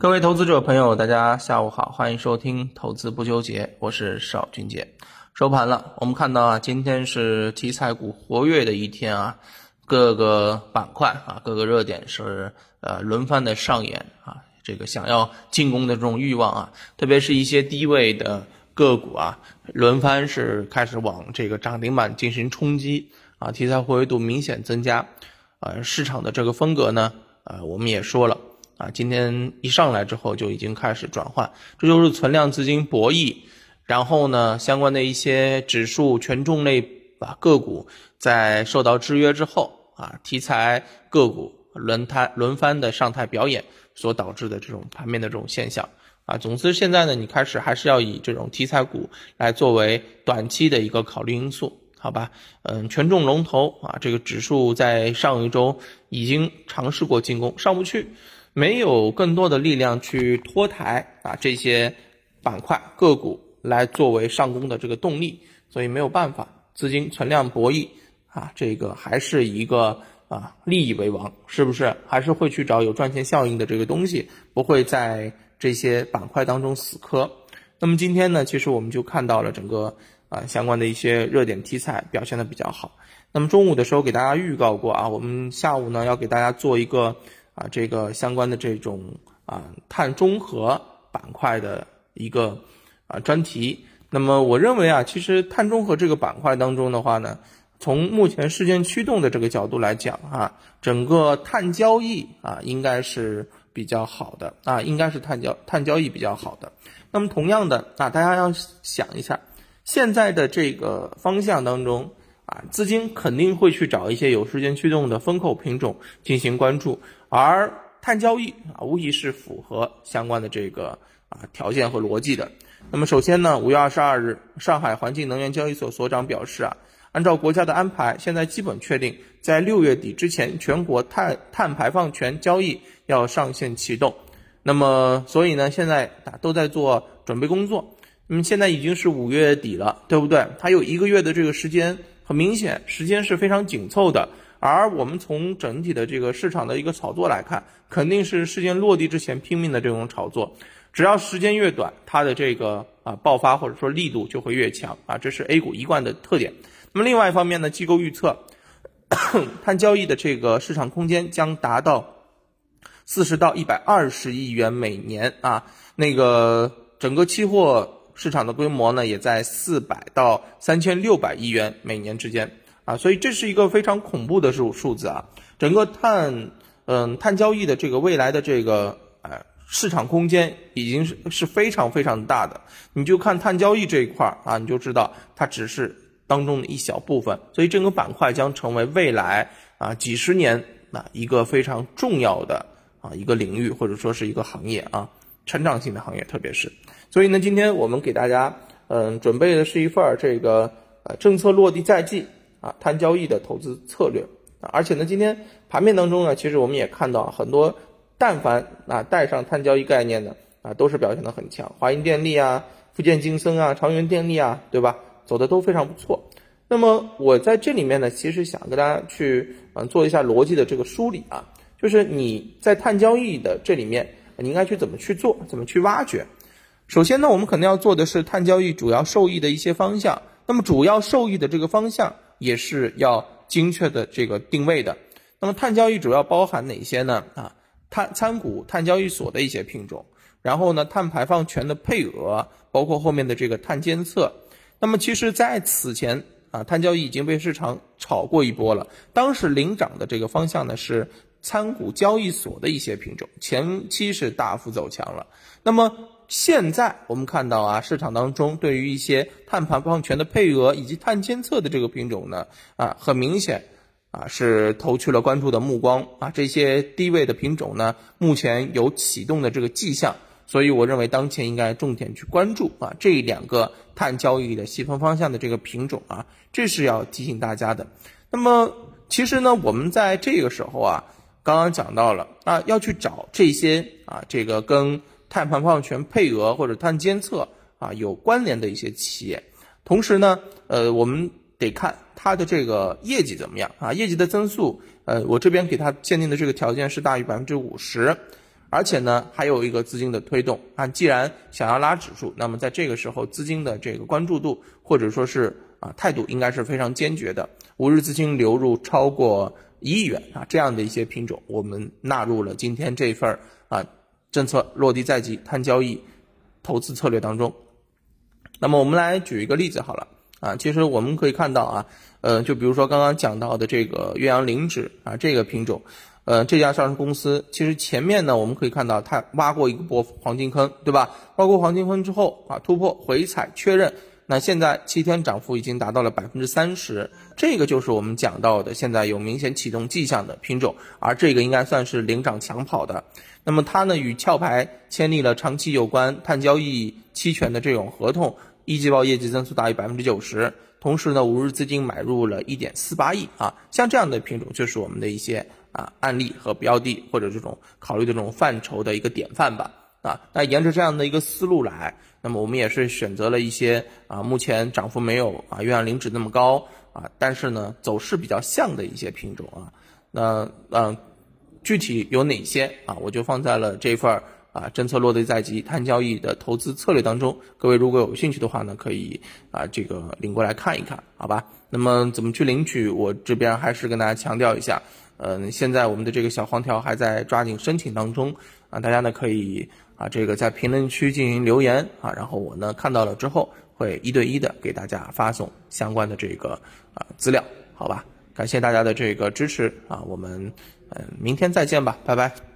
各位投资者朋友，大家下午好，欢迎收听《投资不纠结》，我是邵军杰。收盘了，我们看到啊，今天是题材股活跃的一天啊，各个板块啊，各个热点是呃轮番的上演啊，这个想要进攻的这种欲望啊，特别是一些低位的个股啊，轮番是开始往这个涨停板进行冲击啊，题材活跃度明显增加，呃，市场的这个风格呢，呃，我们也说了。啊，今天一上来之后就已经开始转换，这就是存量资金博弈。然后呢，相关的一些指数权重类啊个股在受到制约之后啊，题材个股轮台轮番的上台表演所导致的这种盘面的这种现象啊。总之，现在呢，你开始还是要以这种题材股来作为短期的一个考虑因素，好吧？嗯，权重龙头啊，这个指数在上一周已经尝试过进攻，上不去。没有更多的力量去拖抬啊这些板块个股来作为上攻的这个动力，所以没有办法，资金存量博弈啊，这个还是一个啊利益为王，是不是？还是会去找有赚钱效应的这个东西，不会在这些板块当中死磕。那么今天呢，其实我们就看到了整个啊相关的一些热点题材表现的比较好。那么中午的时候给大家预告过啊，我们下午呢要给大家做一个。啊，这个相关的这种啊碳中和板块的一个啊专题。那么我认为啊，其实碳中和这个板块当中的话呢，从目前事件驱动的这个角度来讲啊，整个碳交易啊应该是比较好的啊，应该是碳交碳交易比较好的。那么同样的啊，大家要想一下，现在的这个方向当中。啊，资金肯定会去找一些有时间驱动的风口品种进行关注，而碳交易啊，无疑是符合相关的这个啊条件和逻辑的。那么首先呢，五月二十二日，上海环境能源交易所所长表示啊，按照国家的安排，现在基本确定在六月底之前，全国碳碳排放权交易要上线启动。那么，所以呢，现在啊都在做准备工作。那么现在已经是五月底了，对不对？还有一个月的这个时间。很明显，时间是非常紧凑的，而我们从整体的这个市场的一个炒作来看，肯定是事件落地之前拼命的这种炒作。只要时间越短，它的这个啊爆发或者说力度就会越强啊，这是 A 股一贯的特点。那么另外一方面呢，机构预测，碳交易的这个市场空间将达到四十到一百二十亿元每年啊，那个整个期货。市场的规模呢，也在四百到三千六百亿元每年之间啊，所以这是一个非常恐怖的数数字啊。整个碳，嗯，碳交易的这个未来的这个呃市场空间已经是是非常非常大的。你就看碳交易这一块儿啊，你就知道它只是当中的一小部分，所以这个板块将成为未来啊几十年啊一个非常重要的啊一个领域或者说是一个行业啊。成长性的行业，特别是，所以呢，今天我们给大家，嗯，准备的是一份儿这个呃政策落地在即啊，碳交易的投资策略啊，而且呢，今天盘面当中呢，其实我们也看到很多，但凡啊带上碳交易概念的啊，都是表现的很强，华银电力啊、福建金森啊、长源电力啊，对吧？走的都非常不错。那么我在这里面呢，其实想跟大家去嗯做一下逻辑的这个梳理啊，就是你在碳交易的这里面。你应该去怎么去做，怎么去挖掘？首先呢，我们肯定要做的是碳交易主要受益的一些方向。那么主要受益的这个方向也是要精确的这个定位的。那么碳交易主要包含哪些呢？啊，碳参股碳交易所的一些品种，然后呢，碳排放权的配额，包括后面的这个碳监测。那么其实在此前啊，碳交易已经被市场炒过一波了。当时领涨的这个方向呢是。参股交易所的一些品种，前期是大幅走强了。那么现在我们看到啊，市场当中对于一些碳排放权的配额以及碳监测的这个品种呢，啊，很明显啊是投去了关注的目光啊。这些低位的品种呢，目前有启动的这个迹象，所以我认为当前应该重点去关注啊这两个碳交易的细分方向的这个品种啊，这是要提醒大家的。那么其实呢，我们在这个时候啊。刚刚讲到了啊，要去找这些啊，这个跟碳排放权配额或者碳监测啊有关联的一些企业。同时呢，呃，我们得看它的这个业绩怎么样啊，业绩的增速，呃，我这边给它限定的这个条件是大于百分之五十。而且呢还有一个资金的推动啊。既然想要拉指数，那么在这个时候资金的这个关注度或者说是啊态度应该是非常坚决的。五日资金流入超过一亿元啊，这样的一些品种我们纳入了今天这份儿啊政策落地在即碳交易投资策略当中。那么我们来举一个例子好了啊，其实我们可以看到啊。呃，就比如说刚刚讲到的这个岳阳零脂啊，这个品种，呃，这家上市公司其实前面呢，我们可以看到它挖过一个波黄金坑，对吧？挖过黄金坑之后啊，突破回踩确认，那现在七天涨幅已经达到了百分之三十，这个就是我们讲到的现在有明显启动迹象的品种，而这个应该算是领涨抢跑的。那么它呢，与壳牌签订了长期有关碳交易期权的这种合同，一季报业绩增速大于百分之九十。同时呢，五日资金买入了一点四八亿啊，像这样的品种就是我们的一些啊案例和标的或者这种考虑的这种范畴的一个典范吧啊。那沿着这样的一个思路来，那么我们也是选择了一些啊目前涨幅没有啊月阳零脂那么高啊，但是呢走势比较像的一些品种啊。那嗯，具体有哪些啊，我就放在了这份儿。啊，政策落地在即，碳交易的投资策略当中，各位如果有兴趣的话呢，可以啊这个领过来看一看，好吧？那么怎么去领取？我这边还是跟大家强调一下，嗯，现在我们的这个小黄条还在抓紧申请当中啊，大家呢可以啊这个在评论区进行留言啊，然后我呢看到了之后会一对一的给大家发送相关的这个啊资料，好吧？感谢大家的这个支持啊，我们嗯明天再见吧，拜拜。